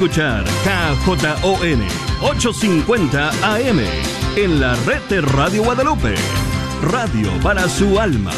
Escuchar KJON 850 AM en la red de Radio Guadalupe. Radio para su alma.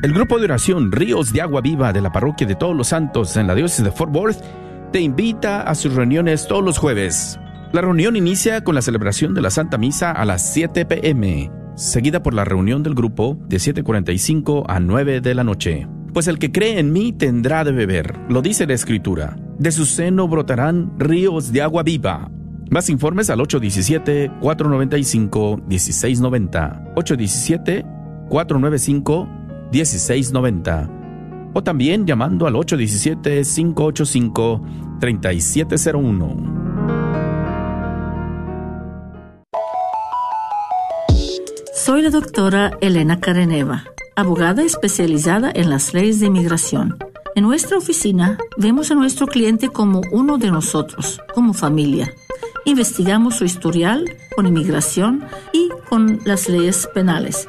El grupo de oración Ríos de Agua Viva de la Parroquia de Todos los Santos en la diócesis de Fort Worth te invita a sus reuniones todos los jueves. La reunión inicia con la celebración de la Santa Misa a las 7 pm, seguida por la reunión del grupo de 7.45 a 9 de la noche. Pues el que cree en mí tendrá de beber, lo dice la Escritura. De su seno brotarán ríos de agua viva. Más informes al 817-495-1690. 817-495-1690. 1690 o también llamando al 817-585-3701. Soy la doctora Elena Careneva, abogada especializada en las leyes de inmigración. En nuestra oficina vemos a nuestro cliente como uno de nosotros, como familia. Investigamos su historial con inmigración y con las leyes penales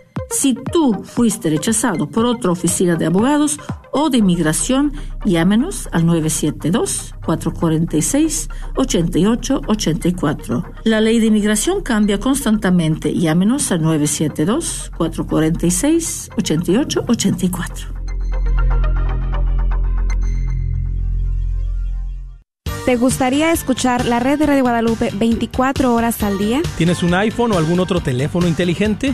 Si tú fuiste rechazado por otra oficina de abogados o de inmigración, llámenos al 972-446-8884. La ley de inmigración cambia constantemente. Llámenos al 972-446-8884. ¿Te gustaría escuchar la red de Radio Guadalupe 24 horas al día? ¿Tienes un iPhone o algún otro teléfono inteligente?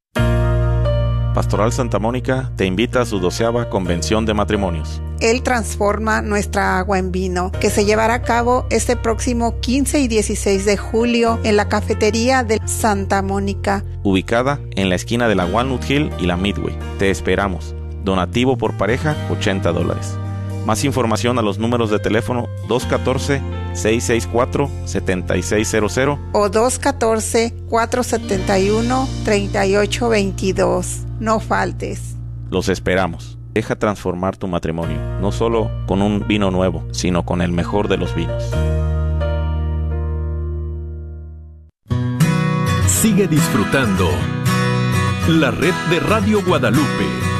Pastoral Santa Mónica te invita a su doceava convención de matrimonios. Él transforma nuestra agua en vino, que se llevará a cabo este próximo 15 y 16 de julio en la cafetería de Santa Mónica, ubicada en la esquina de la Walnut Hill y la Midway. Te esperamos. Donativo por pareja, 80 dólares. Más información a los números de teléfono 214-664-7600 o 214-471-3822. No faltes. Los esperamos. Deja transformar tu matrimonio, no solo con un vino nuevo, sino con el mejor de los vinos. Sigue disfrutando la red de Radio Guadalupe.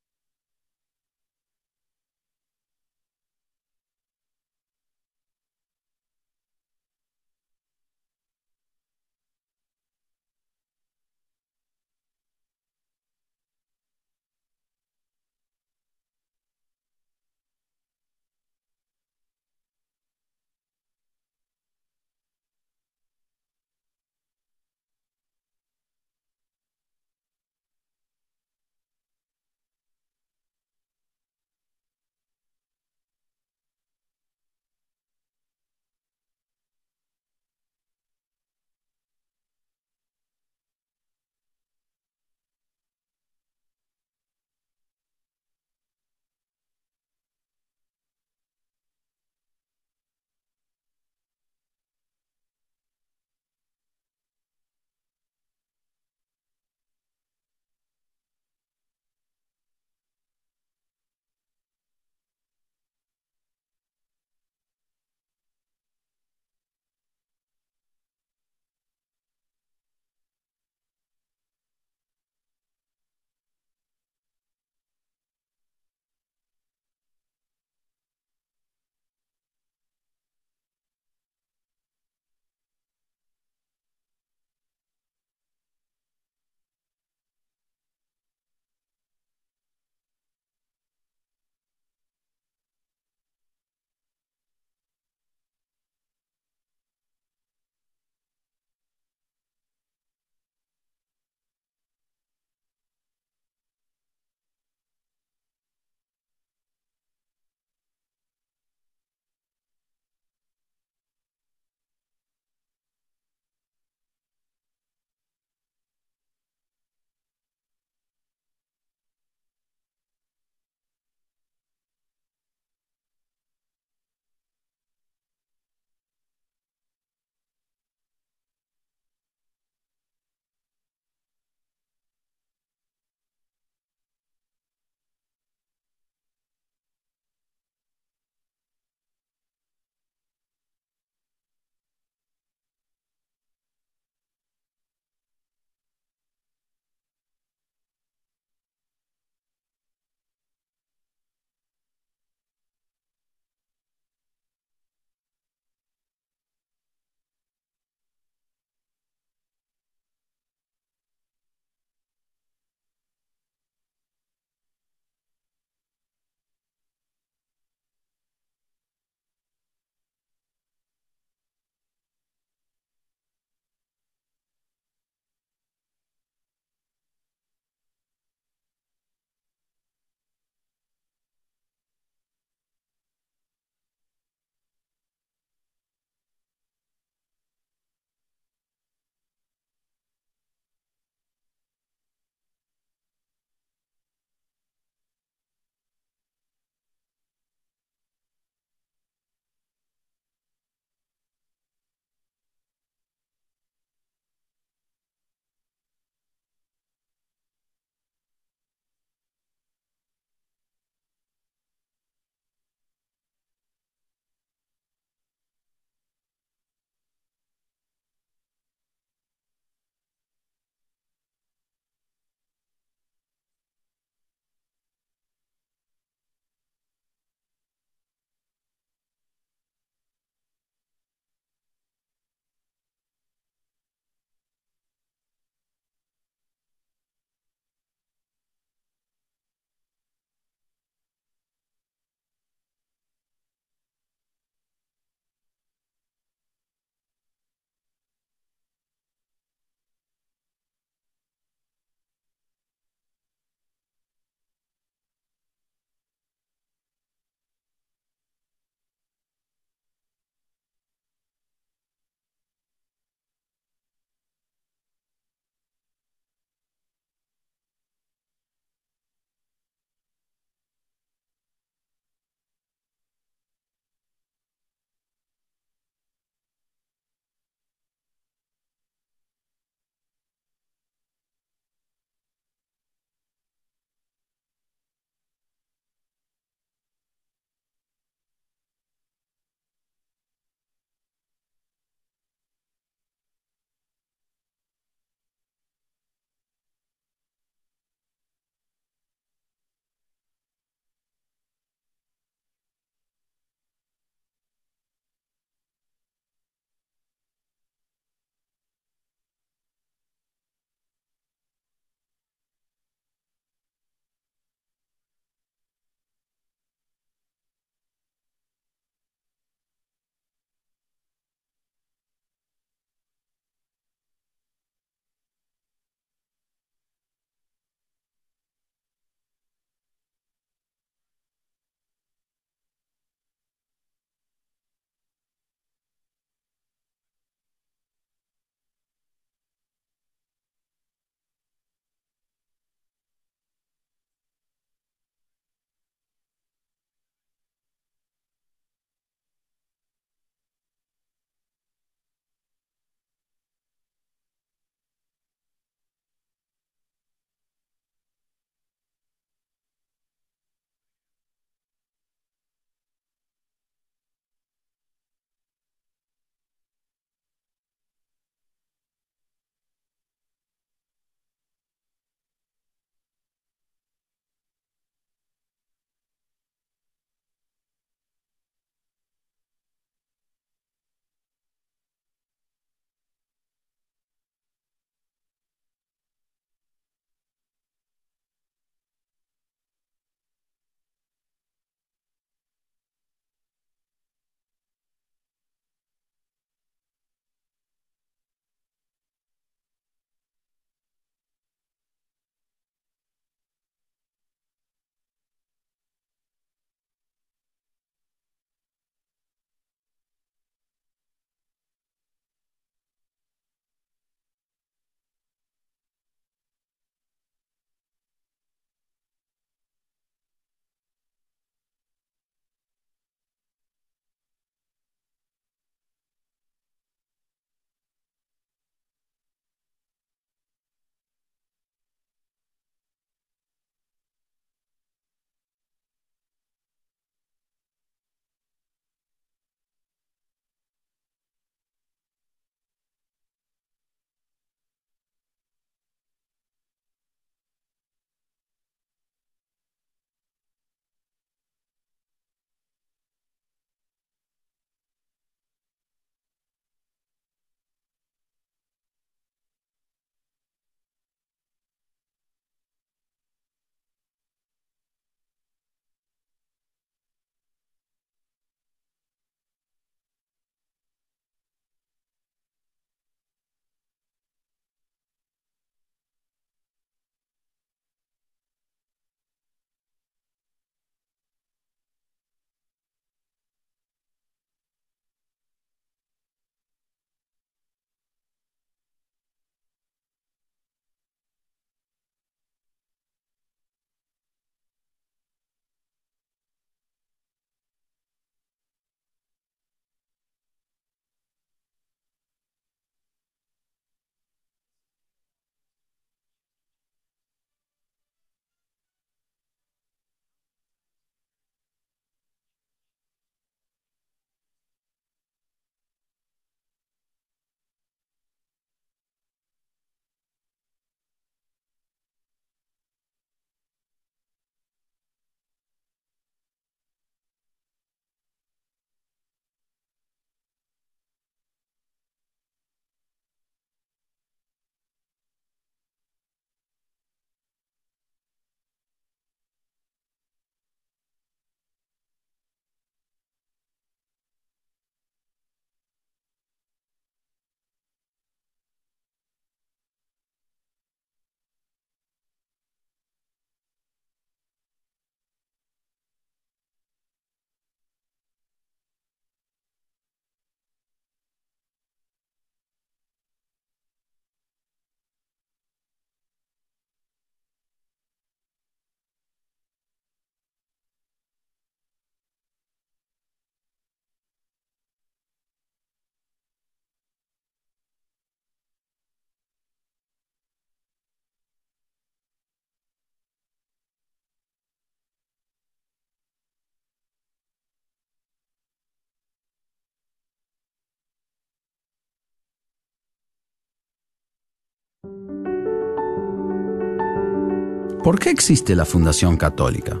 ¿Por qué existe la Fundación Católica?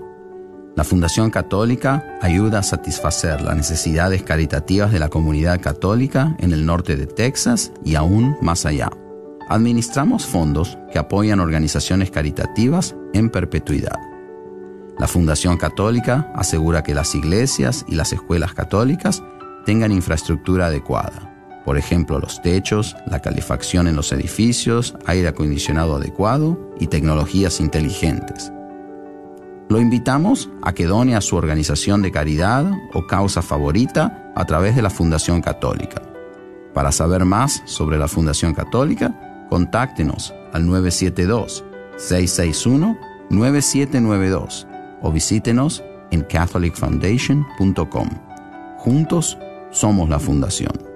La Fundación Católica ayuda a satisfacer las necesidades caritativas de la comunidad católica en el norte de Texas y aún más allá. Administramos fondos que apoyan organizaciones caritativas en perpetuidad. La Fundación Católica asegura que las iglesias y las escuelas católicas tengan infraestructura adecuada por ejemplo, los techos, la calefacción en los edificios, aire acondicionado adecuado y tecnologías inteligentes. Lo invitamos a que done a su organización de caridad o causa favorita a través de la Fundación Católica. Para saber más sobre la Fundación Católica, contáctenos al 972-661-9792 o visítenos en catholicfoundation.com. Juntos somos la Fundación.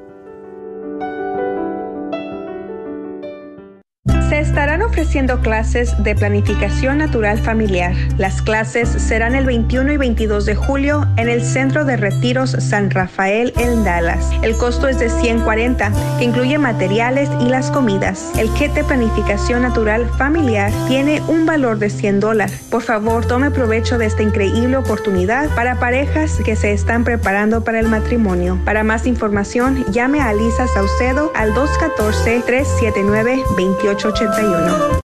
Ofreciendo clases de planificación natural familiar. Las clases serán el 21 y 22 de julio en el Centro de Retiros San Rafael en Dallas. El costo es de 140, que incluye materiales y las comidas. El kit de planificación natural familiar tiene un valor de 100 dólares. Por favor, tome provecho de esta increíble oportunidad para parejas que se están preparando para el matrimonio. Para más información, llame a Lisa Saucedo al 214 379 2880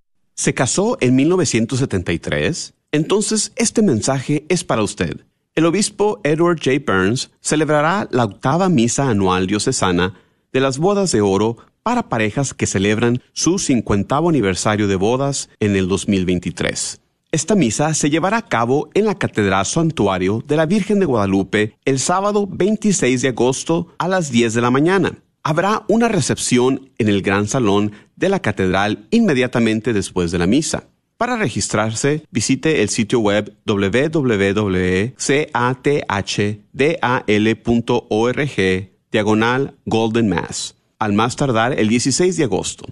¿Se casó en 1973? Entonces este mensaje es para usted. El obispo Edward J. Burns celebrará la octava misa anual diocesana de las bodas de oro para parejas que celebran su 50 aniversario de bodas en el 2023. Esta misa se llevará a cabo en la Catedral Santuario de la Virgen de Guadalupe el sábado 26 de agosto a las 10 de la mañana. Habrá una recepción en el Gran Salón de la Catedral inmediatamente después de la misa. Para registrarse, visite el sitio web www.cathdal.org diagonal Golden Mass, al más tardar el 16 de agosto.